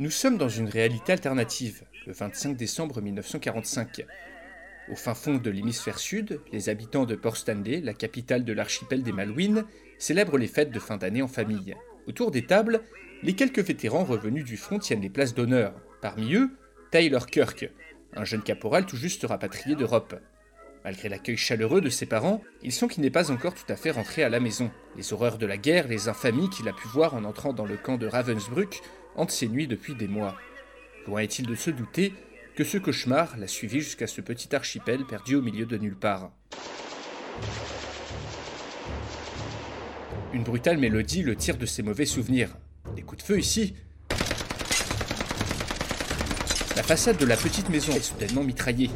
Nous sommes dans une réalité alternative, le 25 décembre 1945. Au fin fond de l'hémisphère sud, les habitants de Port Stanley, la capitale de l'archipel des Malouines, célèbrent les fêtes de fin d'année en famille. Autour des tables, les quelques vétérans revenus du front tiennent les places d'honneur. Parmi eux, Tyler Kirk, un jeune caporal tout juste rapatrié d'Europe. Malgré l'accueil chaleureux de ses parents, il sent qu'il n'est pas encore tout à fait rentré à la maison. Les horreurs de la guerre, les infamies qu'il a pu voir en entrant dans le camp de Ravensbrück hantent ses nuits depuis des mois. Loin est-il de se douter que ce cauchemar l'a suivi jusqu'à ce petit archipel perdu au milieu de nulle part. Une brutale mélodie le tire de ses mauvais souvenirs. Des coups de feu ici La façade de la petite maison est soudainement mitraillée.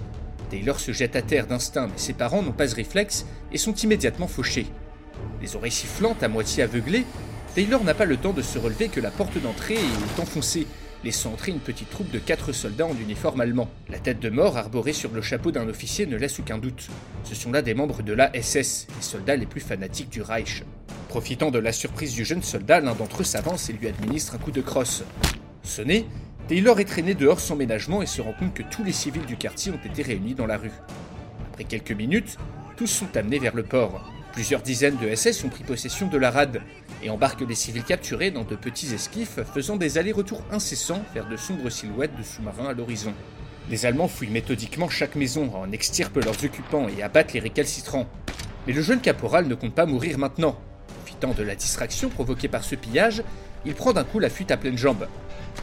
Taylor se jette à terre d'instinct, mais ses parents n'ont pas ce réflexe et sont immédiatement fauchés. Les oreilles sifflantes, à moitié aveuglées, Taylor n'a pas le temps de se relever que la porte d'entrée est enfoncée, laissant entrer une petite troupe de quatre soldats en uniforme allemand. La tête de mort arborée sur le chapeau d'un officier ne laisse aucun doute. Ce sont là des membres de la SS, les soldats les plus fanatiques du Reich. Profitant de la surprise du jeune soldat, l'un d'entre eux s'avance et lui administre un coup de crosse. Sonné, Taylor est traîné dehors sans ménagement et se rend compte que tous les civils du quartier ont été réunis dans la rue. Après quelques minutes, tous sont amenés vers le port. Plusieurs dizaines de SS ont pris possession de la rade et embarquent les civils capturés dans de petits esquifs faisant des allers-retours incessants vers de sombres silhouettes de sous-marins à l'horizon. Les Allemands fouillent méthodiquement chaque maison, en extirpent leurs occupants et abattent les récalcitrants. Mais le jeune caporal ne compte pas mourir maintenant. Profitant de la distraction provoquée par ce pillage, il prend d'un coup la fuite à pleines jambes.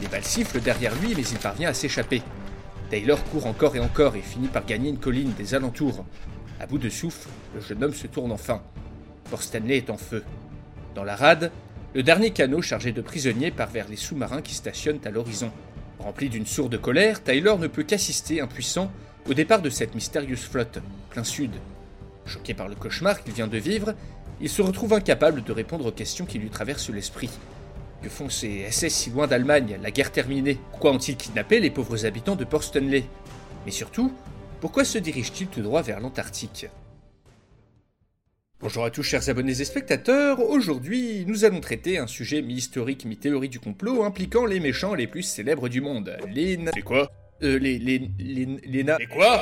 Les balles sifflent derrière lui, mais il parvient à s'échapper. Taylor court encore et encore et finit par gagner une colline des alentours. À bout de souffle, le jeune homme se tourne enfin. Port Stanley est en feu. Dans la rade, le dernier canot chargé de prisonniers part vers les sous-marins qui stationnent à l'horizon. Rempli d'une sourde colère, Tyler ne peut qu'assister, impuissant, au départ de cette mystérieuse flotte, plein sud. Choqué par le cauchemar qu'il vient de vivre, il se retrouve incapable de répondre aux questions qui lui traversent l'esprit. Que font ces SS si loin d'Allemagne, la guerre terminée Pourquoi ont-ils kidnappé les pauvres habitants de Port Stanley Mais surtout, pourquoi se dirige-t-il tout droit vers l'Antarctique? Bonjour à tous chers abonnés et spectateurs, aujourd'hui nous allons traiter un sujet mi-historique mi-théorie du complot impliquant les méchants les plus célèbres du monde. Les... C'est quoi? Euh, les... les... les... les... na- C'est quoi?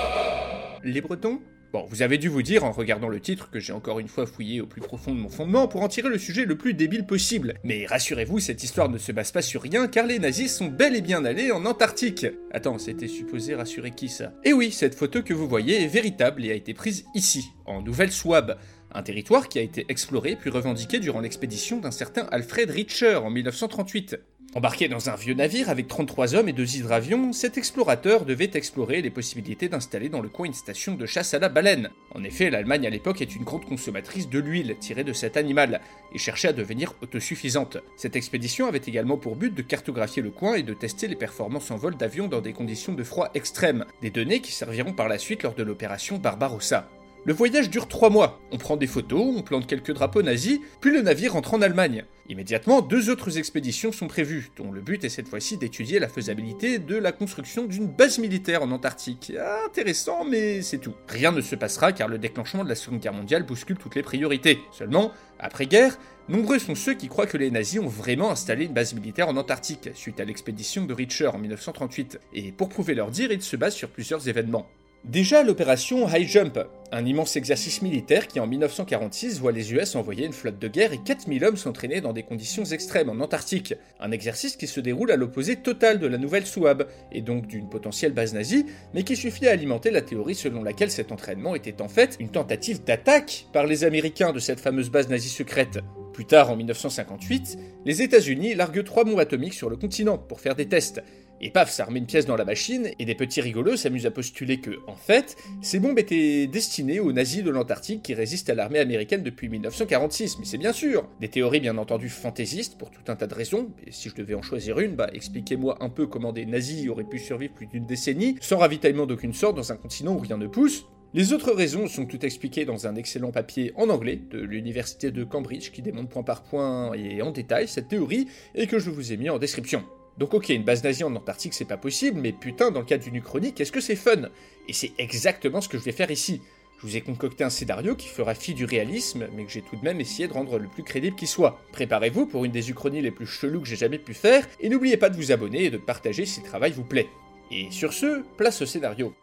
Les Bretons? Bon, vous avez dû vous dire en regardant le titre que j'ai encore une fois fouillé au plus profond de mon fondement pour en tirer le sujet le plus débile possible. Mais rassurez-vous, cette histoire ne se base pas sur rien car les nazis sont bel et bien allés en Antarctique. Attends, c'était supposé rassurer qui ça? Et oui, cette photo que vous voyez est véritable et a été prise ici, en Nouvelle-Souabe. Un territoire qui a été exploré puis revendiqué durant l'expédition d'un certain Alfred Richer en 1938. Embarqué dans un vieux navire avec 33 hommes et deux hydravions, cet explorateur devait explorer les possibilités d'installer dans le coin une station de chasse à la baleine. En effet, l'Allemagne à l'époque est une grande consommatrice de l'huile tirée de cet animal et cherchait à devenir autosuffisante. Cette expédition avait également pour but de cartographier le coin et de tester les performances en vol d'avions dans des conditions de froid extrêmes, des données qui serviront par la suite lors de l'opération Barbarossa. Le voyage dure trois mois. On prend des photos, on plante quelques drapeaux nazis, puis le navire entre en Allemagne. Immédiatement, deux autres expéditions sont prévues, dont le but est cette fois-ci d'étudier la faisabilité de la construction d'une base militaire en Antarctique. Intéressant, mais c'est tout. Rien ne se passera car le déclenchement de la Seconde Guerre mondiale bouscule toutes les priorités. Seulement, après-guerre, nombreux sont ceux qui croient que les nazis ont vraiment installé une base militaire en Antarctique, suite à l'expédition de Richer en 1938. Et pour prouver leur dire, ils se basent sur plusieurs événements. Déjà l'opération High Jump, un immense exercice militaire qui en 1946 voit les US envoyer une flotte de guerre et 4000 hommes s'entraîner dans des conditions extrêmes en Antarctique. Un exercice qui se déroule à l'opposé total de la nouvelle Souabe, et donc d'une potentielle base nazie, mais qui suffit à alimenter la théorie selon laquelle cet entraînement était en fait une tentative d'attaque par les Américains de cette fameuse base nazie secrète. Plus tard, en 1958, les États-Unis larguent trois bombes atomiques sur le continent pour faire des tests. Et paf, ça remet une pièce dans la machine, et des petits rigolos s'amusent à postuler que, en fait, ces bombes étaient destinées aux nazis de l'Antarctique qui résistent à l'armée américaine depuis 1946. Mais c'est bien sûr Des théories bien entendu fantaisistes pour tout un tas de raisons, et si je devais en choisir une, bah expliquez-moi un peu comment des nazis auraient pu survivre plus d'une décennie, sans ravitaillement d'aucune sorte dans un continent où rien ne pousse, les autres raisons sont toutes expliquées dans un excellent papier en anglais de l'université de Cambridge qui démontre point par point et en détail cette théorie et que je vous ai mis en description. Donc ok, une base nazie en Antarctique c'est pas possible, mais putain, dans le cadre d'une uchronie, est-ce que c'est fun? Et c'est exactement ce que je vais faire ici. Je vous ai concocté un scénario qui fera fi du réalisme, mais que j'ai tout de même essayé de rendre le plus crédible qui soit. Préparez-vous pour une des uchronies les plus cheloues que j'ai jamais pu faire, et n'oubliez pas de vous abonner et de partager si le travail vous plaît. Et sur ce, place au scénario.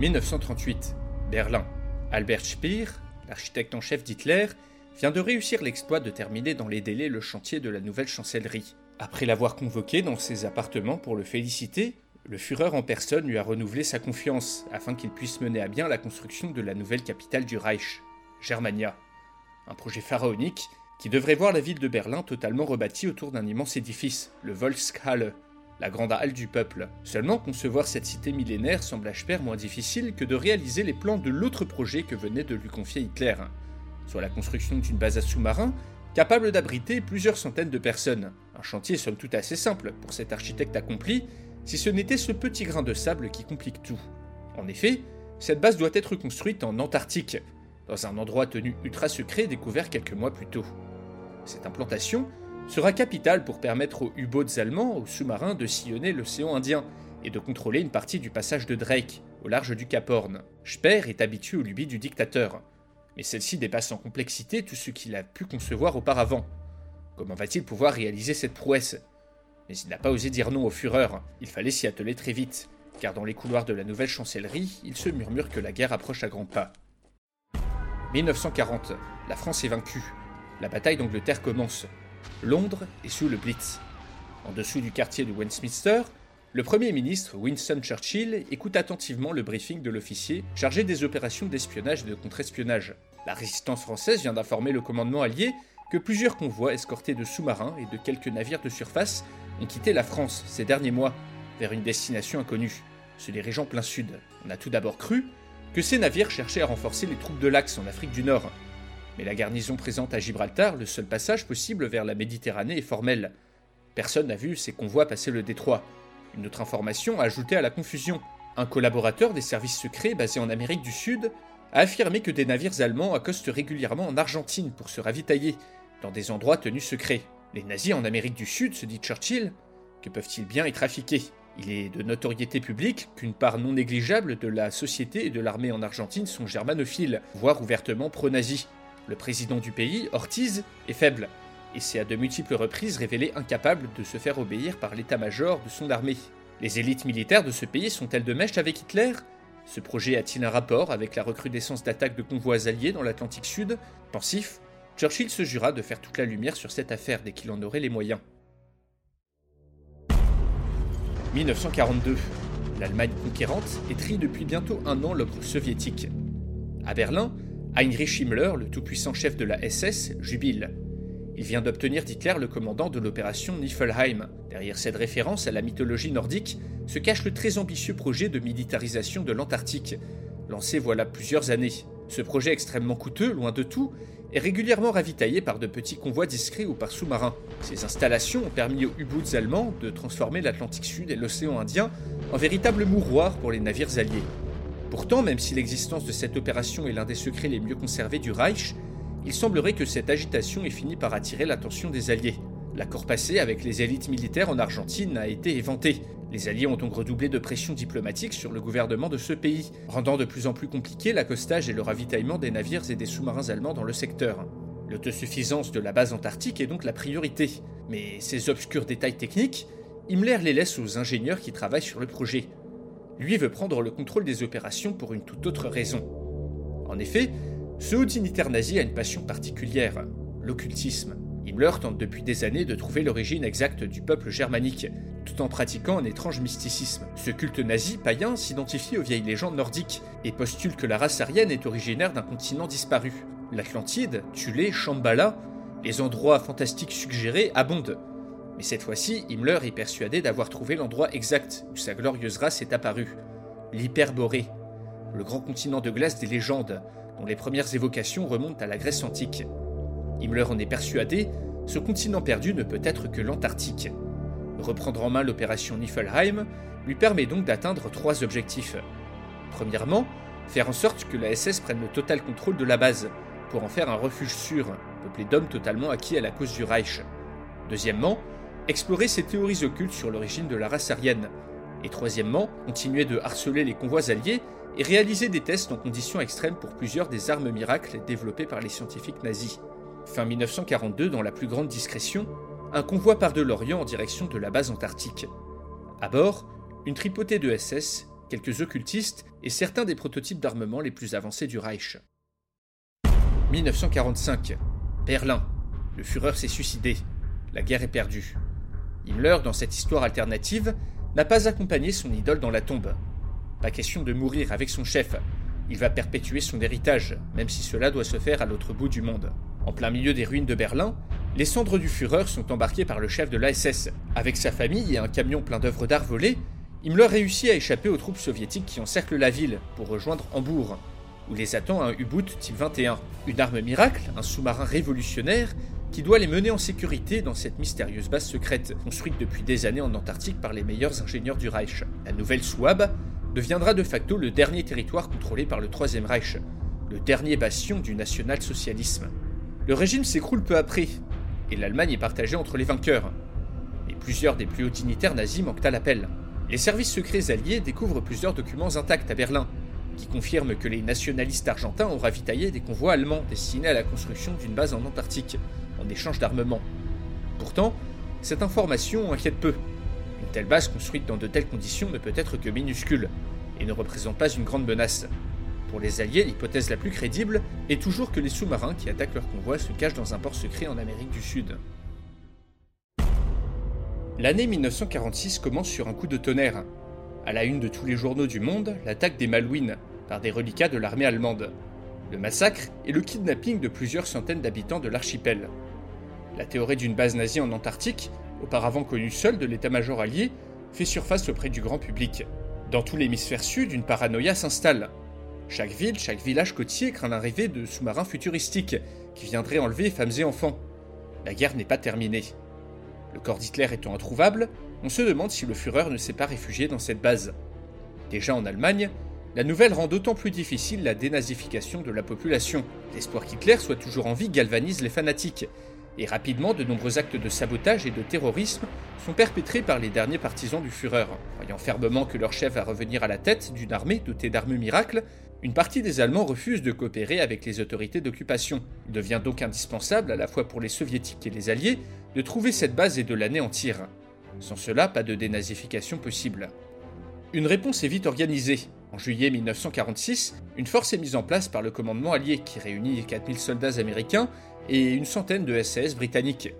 1938, Berlin. Albert Speer, l'architecte en chef d'Hitler, vient de réussir l'exploit de terminer dans les délais le chantier de la nouvelle chancellerie. Après l'avoir convoqué dans ses appartements pour le féliciter, le Führer en personne lui a renouvelé sa confiance afin qu'il puisse mener à bien la construction de la nouvelle capitale du Reich, Germania. Un projet pharaonique qui devrait voir la ville de Berlin totalement rebâtie autour d'un immense édifice, le Volkshalle, la grande halle du peuple. Seulement, concevoir cette cité millénaire semble à Speer moins difficile que de réaliser les plans de l'autre projet que venait de lui confier Hitler, soit la construction d'une base à sous-marins capable d'abriter plusieurs centaines de personnes. Un chantier somme toute assez simple pour cet architecte accompli, si ce n'était ce petit grain de sable qui complique tout. En effet, cette base doit être construite en Antarctique, dans un endroit tenu ultra secret découvert quelques mois plus tôt. Cette implantation sera capital pour permettre aux U-boats allemands, aux sous-marins, de sillonner l'océan Indien et de contrôler une partie du passage de Drake, au large du Cap Horn. Speer est habitué aux lubies du dictateur, mais celle-ci dépasse en complexité tout ce qu'il a pu concevoir auparavant. Comment va-t-il pouvoir réaliser cette prouesse? Mais il n'a pas osé dire non au Führer, il fallait s'y atteler très vite, car dans les couloirs de la nouvelle chancellerie, il se murmure que la guerre approche à grands pas. 1940, la France est vaincue. La bataille d'Angleterre commence. Londres est sous le Blitz. En dessous du quartier de Westminster, le Premier ministre Winston Churchill écoute attentivement le briefing de l'officier chargé des opérations d'espionnage et de contre-espionnage. La résistance française vient d'informer le commandement allié que plusieurs convois escortés de sous-marins et de quelques navires de surface ont quitté la France ces derniers mois vers une destination inconnue, se dirigeant plein sud. On a tout d'abord cru que ces navires cherchaient à renforcer les troupes de l'Axe en Afrique du Nord, mais la garnison présente à Gibraltar, le seul passage possible vers la Méditerranée est formel. Personne n'a vu ces convois passer le détroit. Une autre information a ajouté à la confusion. Un collaborateur des services secrets basé en Amérique du Sud a affirmé que des navires allemands accostent régulièrement en Argentine pour se ravitailler, dans des endroits tenus secrets. Les nazis en Amérique du Sud, se dit Churchill, que peuvent-ils bien y trafiquer? Il est de notoriété publique qu'une part non négligeable de la société et de l'armée en Argentine sont germanophiles, voire ouvertement pro-nazis. Le président du pays, Ortiz, est faible, et s'est à de multiples reprises révélé incapable de se faire obéir par l'état-major de son armée. Les élites militaires de ce pays sont-elles de mèche avec Hitler? Ce projet a-t-il un rapport avec la recrudescence d'attaques de convois alliés dans l'Atlantique Sud? Pensif, Churchill se jura de faire toute la lumière sur cette affaire dès qu'il en aurait les moyens. 1942. L'Allemagne conquérante étrie depuis bientôt un an l'offre soviétique. À Berlin, Heinrich Himmler, le tout-puissant chef de la SS, jubile. Il vient d'obtenir d'Hitler le commandant de l'opération Niflheim. Derrière cette référence à la mythologie nordique se cache le très ambitieux projet de militarisation de l'Antarctique, lancé voilà plusieurs années. Ce projet extrêmement coûteux, loin de tout, est régulièrement ravitaillé par de petits convois discrets ou par sous-marins. Ces installations ont permis aux U-boats allemands de transformer l'Atlantique Sud et l'océan Indien en véritable mouroir pour les navires alliés. Pourtant, même si l'existence de cette opération est l'un des secrets les mieux conservés du Reich, il semblerait que cette agitation ait fini par attirer l'attention des Alliés. L'accord passé avec les élites militaires en Argentine a été éventé. Les Alliés ont donc redoublé de pression diplomatique sur le gouvernement de ce pays, rendant de plus en plus compliqué l'accostage et le ravitaillement des navires et des sous-marins allemands dans le secteur. L'autosuffisance de la base antarctique est donc la priorité. Mais ces obscurs détails techniques, Himmler les laisse aux ingénieurs qui travaillent sur le projet lui veut prendre le contrôle des opérations pour une toute autre raison. En effet, ce haut nazi a une passion particulière, l'occultisme. Himmler tente depuis des années de trouver l'origine exacte du peuple germanique, tout en pratiquant un étrange mysticisme. Ce culte nazi païen s'identifie aux vieilles légendes nordiques et postule que la race aryenne est originaire d'un continent disparu. L'Atlantide, Thulé, Shambhala, les endroits fantastiques suggérés abondent. Mais cette fois-ci, Himmler est persuadé d'avoir trouvé l'endroit exact où sa glorieuse race est apparue. L'Hyperborée, le grand continent de glace des légendes, dont les premières évocations remontent à la Grèce antique. Himmler en est persuadé, ce continent perdu ne peut être que l'Antarctique. Reprendre en main l'opération Niflheim lui permet donc d'atteindre trois objectifs. Premièrement, faire en sorte que la SS prenne le total contrôle de la base, pour en faire un refuge sûr, peuplé d'hommes totalement acquis à la cause du Reich. Deuxièmement, explorer ses théories occultes sur l'origine de la race aryenne. Et troisièmement, continuer de harceler les convois alliés et réaliser des tests en conditions extrêmes pour plusieurs des armes miracles développées par les scientifiques nazis. Fin 1942, dans la plus grande discrétion, un convoi part de l'Orient en direction de la base antarctique. À bord, une tripotée de SS, quelques occultistes et certains des prototypes d'armement les plus avancés du Reich. 1945. Berlin. Le Führer s'est suicidé. La guerre est perdue. Himmler, dans cette histoire alternative, n'a pas accompagné son idole dans la tombe. Pas question de mourir avec son chef. Il va perpétuer son héritage, même si cela doit se faire à l'autre bout du monde. En plein milieu des ruines de Berlin, les cendres du Führer sont embarquées par le chef de l'ASS. Avec sa famille et un camion plein d'œuvres d'art volées, Himmler réussit à échapper aux troupes soviétiques qui encerclent la ville pour rejoindre Hambourg, où les attend un U-boot type 21, une arme miracle, un sous-marin révolutionnaire qui doit les mener en sécurité dans cette mystérieuse base secrète, construite depuis des années en Antarctique par les meilleurs ingénieurs du Reich. La nouvelle Souab deviendra de facto le dernier territoire contrôlé par le Troisième Reich, le dernier bastion du national-socialisme. Le régime s'écroule peu après, et l'Allemagne est partagée entre les vainqueurs. Mais plusieurs des plus hauts dignitaires nazis manquent à l'appel. Les services secrets alliés découvrent plusieurs documents intacts à Berlin, qui confirment que les nationalistes argentins ont ravitaillé des convois allemands destinés à la construction d'une base en Antarctique, en échange d'armement. Pourtant, cette information inquiète peu. Telle base construite dans de telles conditions ne peut être que minuscule, et ne représente pas une grande menace. Pour les Alliés, l'hypothèse la plus crédible est toujours que les sous-marins qui attaquent leur convoi se cachent dans un port secret en Amérique du Sud. L'année 1946 commence sur un coup de tonnerre. À la une de tous les journaux du monde, l'attaque des Malouines par des reliquats de l'armée allemande, le massacre et le kidnapping de plusieurs centaines d'habitants de l'archipel. La théorie d'une base nazie en Antarctique, auparavant connue seule de l'état-major allié, fait surface auprès du grand public. Dans tout l'hémisphère sud, une paranoïa s'installe. Chaque ville, chaque village côtier craint l'arrivée de sous-marins futuristiques qui viendraient enlever femmes et enfants. La guerre n'est pas terminée. Le corps d'Hitler étant introuvable, on se demande si le Führer ne s'est pas réfugié dans cette base. Déjà en Allemagne, la nouvelle rend d'autant plus difficile la dénazification de la population. L'espoir qu'Hitler soit toujours en vie galvanise les fanatiques, et rapidement de nombreux actes de sabotage et de terrorisme sont perpétrés par les derniers partisans du Führer. Croyant fermement que leur chef va revenir à la tête d'une armée dotée d'armes miracles, une partie des Allemands refuse de coopérer avec les autorités d'occupation. Il devient donc indispensable, à la fois pour les soviétiques et les alliés, de trouver cette base et de l'anéantir. Sans cela, pas de dénazification possible. Une réponse est vite organisée. En juillet 1946, une force est mise en place par le commandement allié qui réunit 4000 soldats américains et une centaine de SAS britanniques,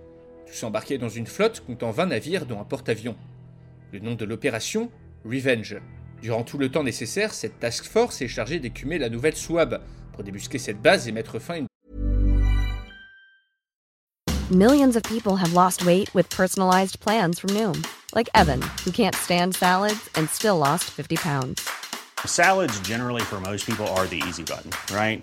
tous embarqués dans une flotte comptant 20 navires dont un porte-avions. Le nom de l'opération Revenge. Durant tout le temps nécessaire, cette task force est chargée d'écumer la nouvelle Souab pour débusquer cette base et mettre fin à une Millions of people have lost weight with personalized plans from Noom, like Evan, who can't stand salads and still lost 50 pounds. Salads, generally, for most people, are the easy button, right?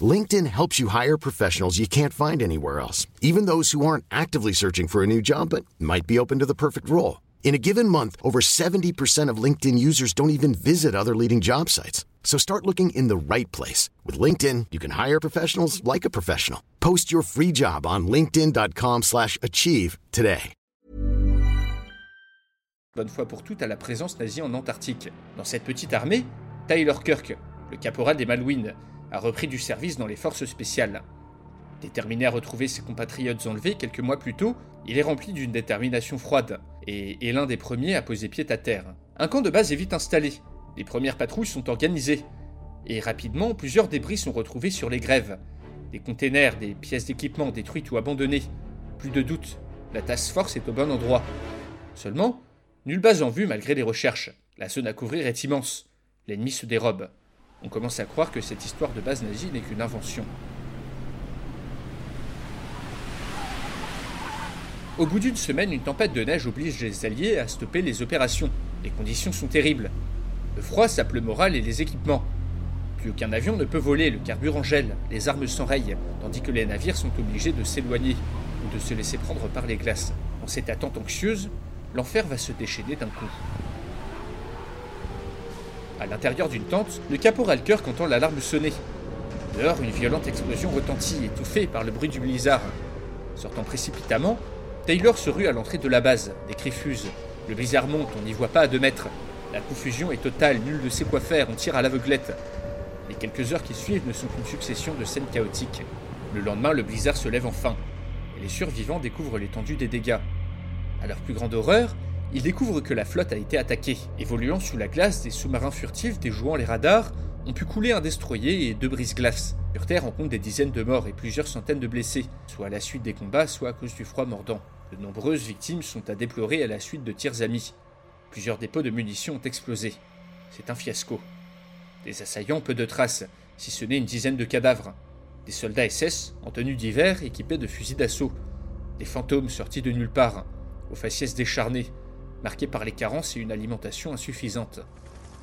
LinkedIn helps you hire professionals you can't find anywhere else, even those who aren't actively searching for a new job but might be open to the perfect role. In a given month, over 70% of LinkedIn users don't even visit other leading job sites. So start looking in the right place. With LinkedIn, you can hire professionals like a professional. Post your free job on linkedin.com slash achieve today. Bonne fois pour toutes à la présence nazie en Antarctique. Dans cette petite armée, Tyler Kirk, le caporal des Malouines, a repris du service dans les forces spéciales. Déterminé à retrouver ses compatriotes enlevés quelques mois plus tôt, il est rempli d'une détermination froide. et est l'un des premiers à poser pied à terre. Un camp de base est vite installé, les premières patrouilles sont organisées, et rapidement plusieurs débris sont retrouvés sur les grèves. Des containers, des pièces d'équipement détruites ou abandonnées. Plus de doute, la task force est au bon endroit. Seulement, nulle base en vue malgré les recherches. La zone à couvrir est immense. L'ennemi se dérobe. On commence à croire que cette histoire de base nazie n'est qu'une invention. Au bout d'une semaine, une tempête de neige oblige les Alliés à stopper les opérations. Les conditions sont terribles. Le froid sape le moral et les équipements. Plus aucun avion ne peut voler, le carburant gèle, les armes s'enrayent, tandis que les navires sont obligés de s'éloigner ou de se laisser prendre par les glaces. Dans cette attente anxieuse, l'enfer va se déchaîner d'un coup. À l'intérieur d'une tente, le caporal Kirk entend l'alarme sonner. Dehors, une violente explosion retentit, étouffée par le bruit du blizzard. Sortant précipitamment, Taylor se rue à l'entrée de la base. Des cris fusent. Le blizzard monte, on n'y voit pas à deux mètres. La confusion est totale, nul ne sait quoi faire, on tire à l'aveuglette. Les quelques heures qui suivent ne sont qu'une succession de scènes chaotiques. Le lendemain, le blizzard se lève enfin, et les survivants découvrent l'étendue des dégâts. À leur plus grande horreur, ils découvrent que la flotte a été attaquée. Évoluant sous la glace, des sous-marins furtifs déjouant les radars ont pu couler un destroyer et deux brise-glaces. Sur Terre, on compte des dizaines de morts et plusieurs centaines de blessés, soit à la suite des combats, soit à cause du froid mordant. De nombreuses victimes sont à déplorer à la suite de tirs amis. Plusieurs dépôts de munitions ont explosé. C'est un fiasco. Des assaillants, peu de traces, si ce n'est une dizaine de cadavres. Des soldats SS, en tenue d'hiver, équipés de fusils d'assaut. Des fantômes sortis de nulle part, aux faciès décharnées, marqués par les carences et une alimentation insuffisante.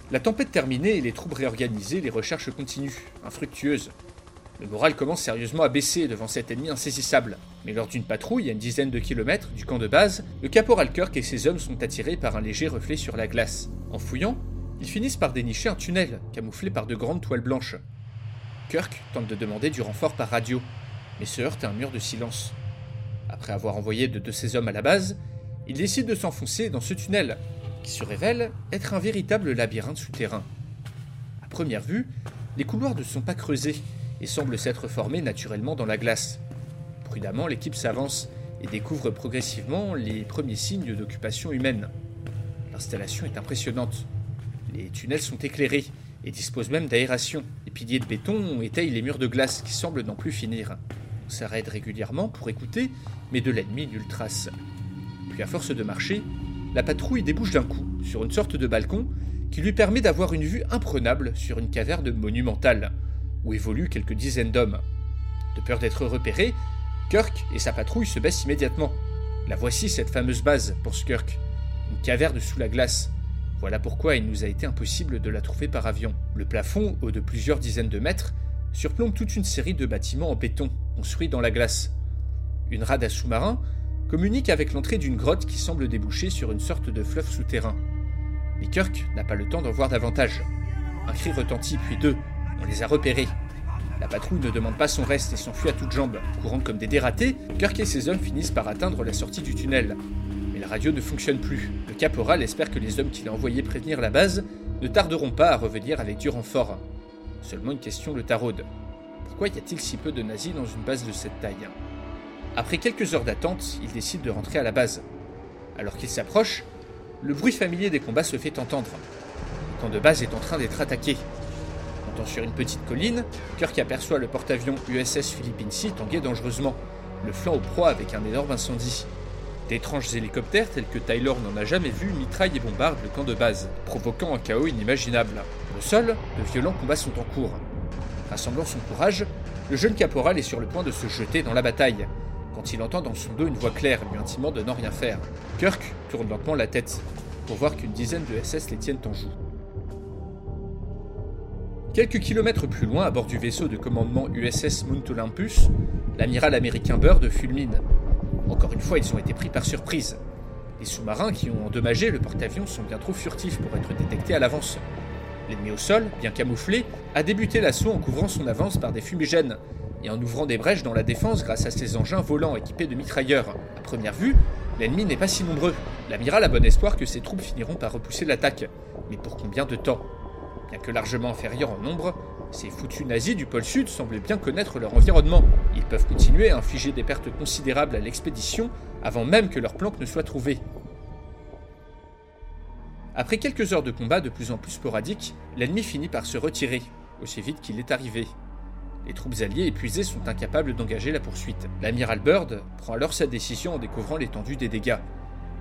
La tempête terminée et les troupes réorganisées, les recherches continuent, infructueuses. Le moral commence sérieusement à baisser devant cet ennemi insaisissable. Mais lors d'une patrouille à une dizaine de kilomètres du camp de base, le caporal Kirk et ses hommes sont attirés par un léger reflet sur la glace. En fouillant, ils finissent par dénicher un tunnel, camouflé par de grandes toiles blanches. Kirk tente de demander du renfort par radio, mais se heurte à un mur de silence. Après avoir envoyé deux de ses hommes à la base, il décide de s'enfoncer dans ce tunnel, qui se révèle être un véritable labyrinthe souterrain. À première vue, les couloirs ne sont pas creusés et semblent s'être formés naturellement dans la glace. Prudemment, l'équipe s'avance et découvre progressivement les premiers signes d'occupation humaine. L'installation est impressionnante. Les tunnels sont éclairés et disposent même d'aération. Les piliers de béton étayent les murs de glace qui semblent n'en plus finir. On s'arrête régulièrement pour écouter, mais de l'ennemi nulle trace. À force de marcher, la patrouille débouche d'un coup sur une sorte de balcon qui lui permet d'avoir une vue imprenable sur une caverne monumentale, où évoluent quelques dizaines d'hommes. De peur d'être repéré, Kirk et sa patrouille se baissent immédiatement. La voici cette fameuse base, pense Kirk. Une caverne sous la glace, voilà pourquoi il nous a été impossible de la trouver par avion. Le plafond, haut de plusieurs dizaines de mètres, surplombe toute une série de bâtiments en béton, construits dans la glace. Une rade à sous-marin communique avec l'entrée d'une grotte qui semble déboucher sur une sorte de fleuve souterrain. Mais Kirk n'a pas le temps d'en voir davantage. Un cri retentit, puis deux. On les a repérés. La patrouille ne demande pas son reste et s'enfuit à toutes jambes. Courant comme des dératés, Kirk et ses hommes finissent par atteindre la sortie du tunnel la radio ne fonctionne plus. Le caporal espère que les hommes qu'il a envoyés prévenir la base ne tarderont pas à revenir avec du renfort. Seulement une question le taraude. Pourquoi y a-t-il si peu de nazis dans une base de cette taille? Après quelques heures d'attente, il décide de rentrer à la base. Alors qu'il s'approche, le bruit familier des combats se fait entendre. Le camp de base est en train d'être attaqué. Montant sur une petite colline, Kirk aperçoit le porte-avions USS Philippine Sea tanguer dangereusement, le flanc au proie avec un énorme incendie. D'étranges hélicoptères tels que Tyler n'en a jamais vu mitraillent et bombardent le camp de base, provoquant un chaos inimaginable. Au sol, de violents combats sont en cours. Rassemblant son courage, le jeune caporal est sur le point de se jeter dans la bataille, quand il entend dans son dos une voix claire lui intimant de n'en rien faire. Kirk tourne lentement la tête, pour voir qu'une dizaine de SS les tiennent en joue. Quelques kilomètres plus loin, à bord du vaisseau de commandement USS Mount Olympus, l'amiral américain Byrd fulmine, encore une fois, ils ont été pris par surprise. Les sous-marins qui ont endommagé le porte-avions sont bien trop furtifs pour être détectés à l'avance. L'ennemi au sol, bien camouflé, a débuté l'assaut en couvrant son avance par des fumigènes et en ouvrant des brèches dans la défense grâce à ses engins volants équipés de mitrailleurs. À première vue, l'ennemi n'est pas si nombreux. L'amiral a bon espoir que ses troupes finiront par repousser l'attaque. Mais pour combien de temps? Bien que largement inférieurs en nombre, ces foutus nazis du pôle sud semblent bien connaître leur environnement. Ils peuvent continuer à infliger des pertes considérables à l'expédition avant même que leur planque ne soit trouvée. Après quelques heures de combat de plus en plus sporadiques, l'ennemi finit par se retirer, aussi vite qu'il est arrivé. Les troupes alliées épuisées sont incapables d'engager la poursuite. L'amiral Byrd prend alors sa décision en découvrant l'étendue des dégâts.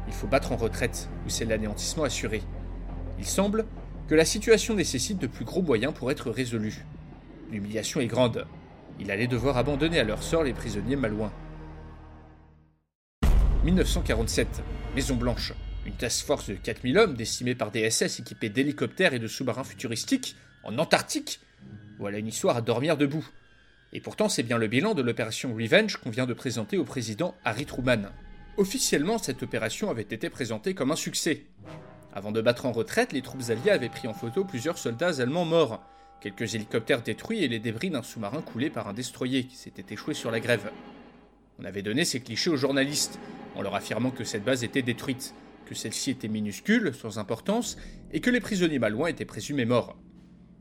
Il faut battre en retraite, ou c'est l'anéantissement assuré. Il semble que la situation nécessite de plus gros moyens pour être résolue. L'humiliation est grande. Il allait devoir abandonner à leur sort les prisonniers malouins. 1947, Maison Blanche. Une task force de 4000 hommes décimée par des SS équipés d'hélicoptères et de sous-marins futuristiques en Antarctique Voilà une histoire à dormir debout. Et pourtant, c'est bien le bilan de l'opération Revenge qu'on vient de présenter au président Harry Truman. Officiellement, cette opération avait été présentée comme un succès. Avant de battre en retraite, les troupes alliées avaient pris en photo plusieurs soldats allemands morts, quelques hélicoptères détruits et les débris d'un sous-marin coulé par un destroyer qui s'était échoué sur la grève. On avait donné ces clichés aux journalistes, en leur affirmant que cette base était détruite, que celle-ci était minuscule, sans importance, et que les prisonniers malouins étaient présumés morts.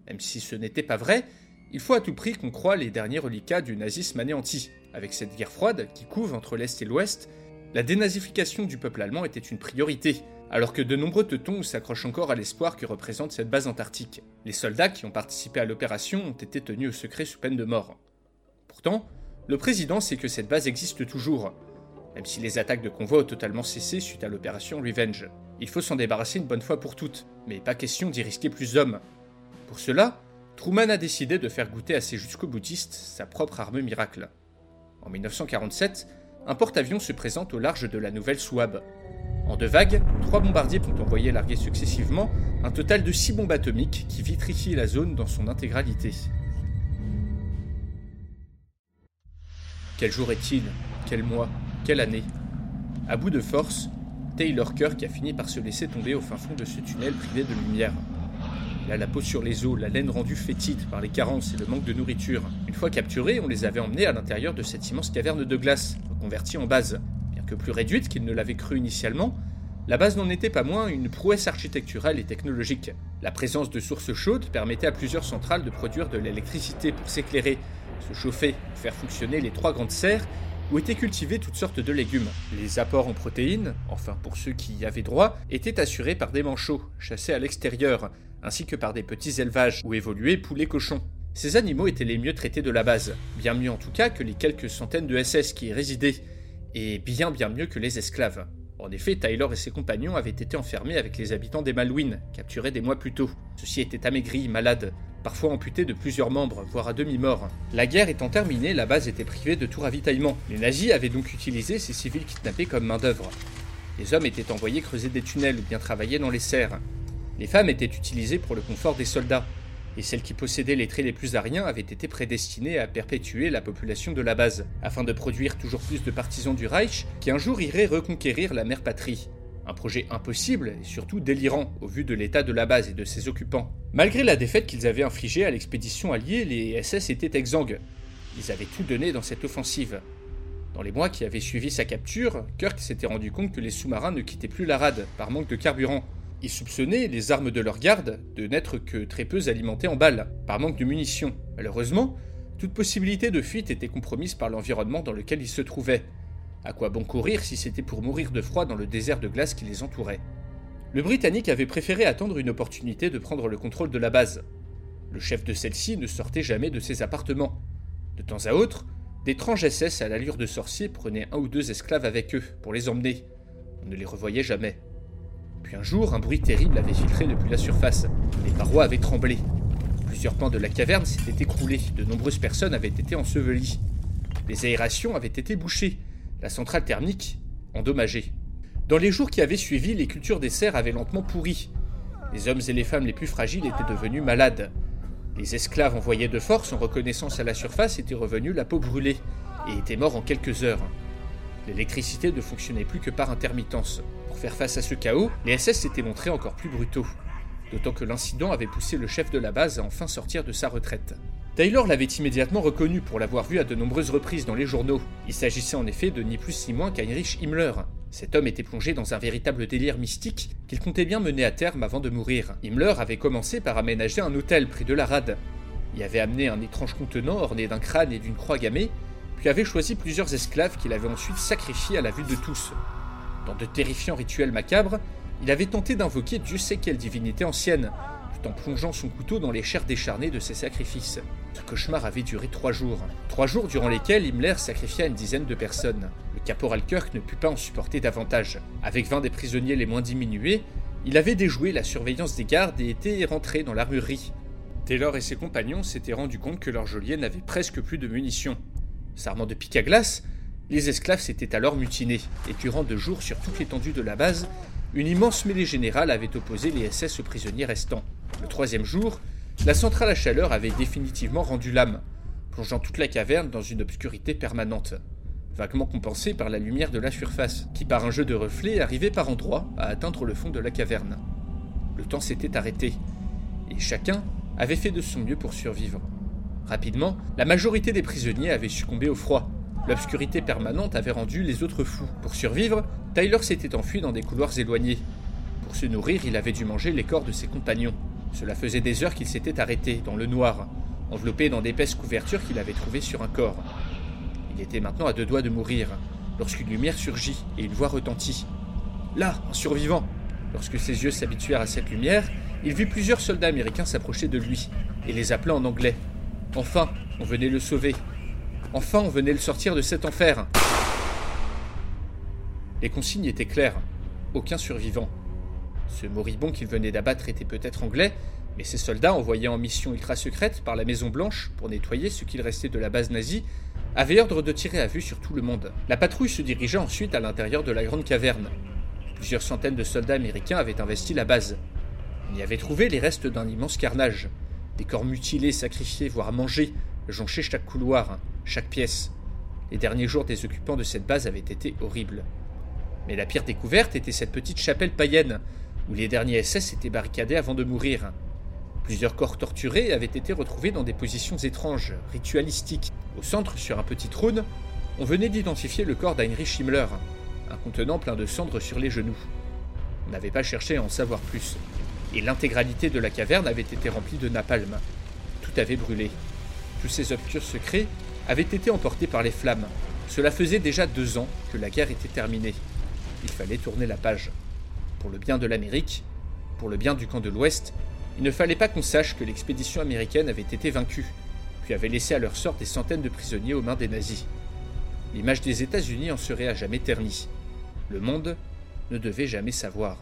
Même si ce n'était pas vrai, il faut à tout prix qu'on croie les derniers reliquats du nazisme anéanti. Avec cette guerre froide qui couve entre l'Est et l'Ouest, la dénazification du peuple allemand était une priorité, alors que de nombreux teutons s'accrochent encore à l'espoir que représente cette base antarctique. Les soldats qui ont participé à l'opération ont été tenus au secret sous peine de mort. Pourtant, le président sait que cette base existe toujours, même si les attaques de convois ont totalement cessé suite à l'opération Revenge. Il faut s'en débarrasser une bonne fois pour toutes, mais pas question d'y risquer plus d'hommes. Pour cela, Truman a décidé de faire goûter à ses jusqu'au-boutistes sa propre arme miracle. En 1947, un porte-avions se présente au large de la nouvelle Souabe. En deux vagues, trois bombardiers vont envoyer larguer successivement un total de six bombes atomiques qui vitrifient la zone dans son intégralité. Quel jour est-il? Quel mois? Quelle année? À bout de force, Taylor Kirk a fini par se laisser tomber au fin fond de ce tunnel privé de lumière. La peau sur les os, la laine rendue fétide par les carences et le manque de nourriture. Une fois capturés, on les avait emmenés à l'intérieur de cette immense caverne de glace, reconvertie en base. Bien que plus réduite qu'il ne l'avait cru initialement, la base n'en était pas moins une prouesse architecturale et technologique. La présence de sources chaudes permettait à plusieurs centrales de produire de l'électricité pour s'éclairer, se chauffer, faire fonctionner les trois grandes serres où étaient cultivés toutes sortes de légumes. Les apports en protéines, enfin pour ceux qui y avaient droit, étaient assurés par des manchots, chassés à l'extérieur, ainsi que par des petits élevages où évoluaient poulets cochons. Ces animaux étaient les mieux traités de la base, bien mieux en tout cas que les quelques centaines de SS qui y résidaient, et bien bien mieux que les esclaves. En effet, Tyler et ses compagnons avaient été enfermés avec les habitants des Malouines, capturés des mois plus tôt. Ceux-ci étaient amaigris, malades, parfois amputés de plusieurs membres, voire à demi-morts. La guerre étant terminée, la base était privée de tout ravitaillement. Les nazis avaient donc utilisé ces civils kidnappés comme main-d'œuvre. Les hommes étaient envoyés creuser des tunnels ou bien travailler dans les serres. Les femmes étaient utilisées pour le confort des soldats, et celles qui possédaient les traits les plus ariens avaient été prédestinées à perpétuer la population de la base, afin de produire toujours plus de partisans du Reich qui un jour iraient reconquérir la mère patrie. Un projet impossible et surtout délirant au vu de l'état de la base et de ses occupants. Malgré la défaite qu'ils avaient infligée à l'expédition alliée, les SS étaient exsangues. Ils avaient tout donné dans cette offensive. Dans les mois qui avaient suivi sa capture, Kirk s'était rendu compte que les sous-marins ne quittaient plus la rade par manque de carburant, ils soupçonnaient les armes de leur garde de n'être que très peu alimentées en balles, par manque de munitions. Malheureusement, toute possibilité de fuite était compromise par l'environnement dans lequel ils se trouvaient. À quoi bon courir si c'était pour mourir de froid dans le désert de glace qui les entourait? Le Britannique avait préféré attendre une opportunité de prendre le contrôle de la base. Le chef de celle-ci ne sortait jamais de ses appartements. De temps à autre, d'étranges SS à l'allure de sorciers prenaient un ou deux esclaves avec eux pour les emmener. On ne les revoyait jamais. Puis un jour, un bruit terrible avait filtré depuis la surface. Les parois avaient tremblé. Plusieurs pans de la caverne s'étaient écroulés. De nombreuses personnes avaient été ensevelies. Les aérations avaient été bouchées. La centrale thermique endommagée. Dans les jours qui avaient suivi, les cultures des serres avaient lentement pourri. Les hommes et les femmes les plus fragiles étaient devenus malades. Les esclaves envoyés de force en reconnaissance à la surface étaient revenus la peau brûlée et étaient morts en quelques heures. L'électricité ne fonctionnait plus que par intermittence. Faire face à ce chaos, les SS s'étaient montrés encore plus brutaux. D'autant que l'incident avait poussé le chef de la base à enfin sortir de sa retraite. Taylor l'avait immédiatement reconnu pour l'avoir vu à de nombreuses reprises dans les journaux. Il s'agissait en effet de ni plus ni moins qu'Heinrich Himmler. Cet homme était plongé dans un véritable délire mystique qu'il comptait bien mener à terme avant de mourir. Himmler avait commencé par aménager un hôtel près de la rade. Il avait amené un étrange contenant orné d'un crâne et d'une croix gammée, puis avait choisi plusieurs esclaves qu'il avait ensuite sacrifiés à la vue de tous. Dans de terrifiants rituels macabres, il avait tenté d'invoquer Dieu sait quelle divinité ancienne, tout en plongeant son couteau dans les chairs décharnées de ses sacrifices. Ce cauchemar avait duré trois jours. Trois jours durant lesquels Himmler sacrifia une dizaine de personnes. Le caporal Kirk ne put pas en supporter davantage. Avec 20 des prisonniers les moins diminués, il avait déjoué la surveillance des gardes et était rentré dans l'armurerie. Taylor et ses compagnons s'étaient rendus compte que leur geôlier n'avait presque plus de munitions. S'armant de pique à glace, les esclaves s'étaient alors mutinés, et durant deux jours sur toute l'étendue de la base, une immense mêlée générale avait opposé les SS aux prisonniers restants. Le troisième jour, la centrale à chaleur avait définitivement rendu l'âme, plongeant toute la caverne dans une obscurité permanente, vaguement compensée par la lumière de la surface, qui par un jeu de reflets arrivait par endroits à atteindre le fond de la caverne. Le temps s'était arrêté, et chacun avait fait de son mieux pour survivre. Rapidement, la majorité des prisonniers avaient succombé au froid, L'obscurité permanente avait rendu les autres fous. Pour survivre, Tyler s'était enfui dans des couloirs éloignés. Pour se nourrir, il avait dû manger les corps de ses compagnons. Cela faisait des heures qu'il s'était arrêté, dans le noir, enveloppé dans d'épaisses couvertures qu'il avait trouvées sur un corps. Il était maintenant à deux doigts de mourir, lorsqu'une lumière surgit et une voix retentit. Là, un survivant Lorsque ses yeux s'habituèrent à cette lumière, il vit plusieurs soldats américains s'approcher de lui, et les appelant en anglais. Enfin, on venait le sauver, Enfin, on venait le sortir de cet enfer. Les consignes étaient claires. Aucun survivant. Ce moribond qu'il venait d'abattre était peut-être anglais, mais ses soldats, envoyés en mission ultra secrète par la Maison Blanche pour nettoyer ce qu'il restait de la base nazie, avaient ordre de tirer à vue sur tout le monde. La patrouille se dirigea ensuite à l'intérieur de la grande caverne. Plusieurs centaines de soldats américains avaient investi la base. On y avait trouvé les restes d'un immense carnage. Des corps mutilés, sacrifiés, voire mangés, jonchaient chaque couloir chaque pièce. Les derniers jours des occupants de cette base avaient été horribles. Mais la pire découverte était cette petite chapelle païenne, où les derniers SS étaient barricadés avant de mourir. Plusieurs corps torturés avaient été retrouvés dans des positions étranges, ritualistiques. Au centre, sur un petit trône, on venait d'identifier le corps d'Heinrich Himmler, un contenant plein de cendres sur les genoux. On n'avait pas cherché à en savoir plus, et l'intégralité de la caverne avait été remplie de napalm. Tout avait brûlé. Tous ces obscurs secrets avait été emporté par les flammes. Cela faisait déjà deux ans que la guerre était terminée. Il fallait tourner la page. Pour le bien de l'Amérique, pour le bien du camp de l'Ouest, il ne fallait pas qu'on sache que l'expédition américaine avait été vaincue, puis avait laissé à leur sort des centaines de prisonniers aux mains des nazis. L'image des États-Unis en serait à jamais ternie. Le monde ne devait jamais savoir.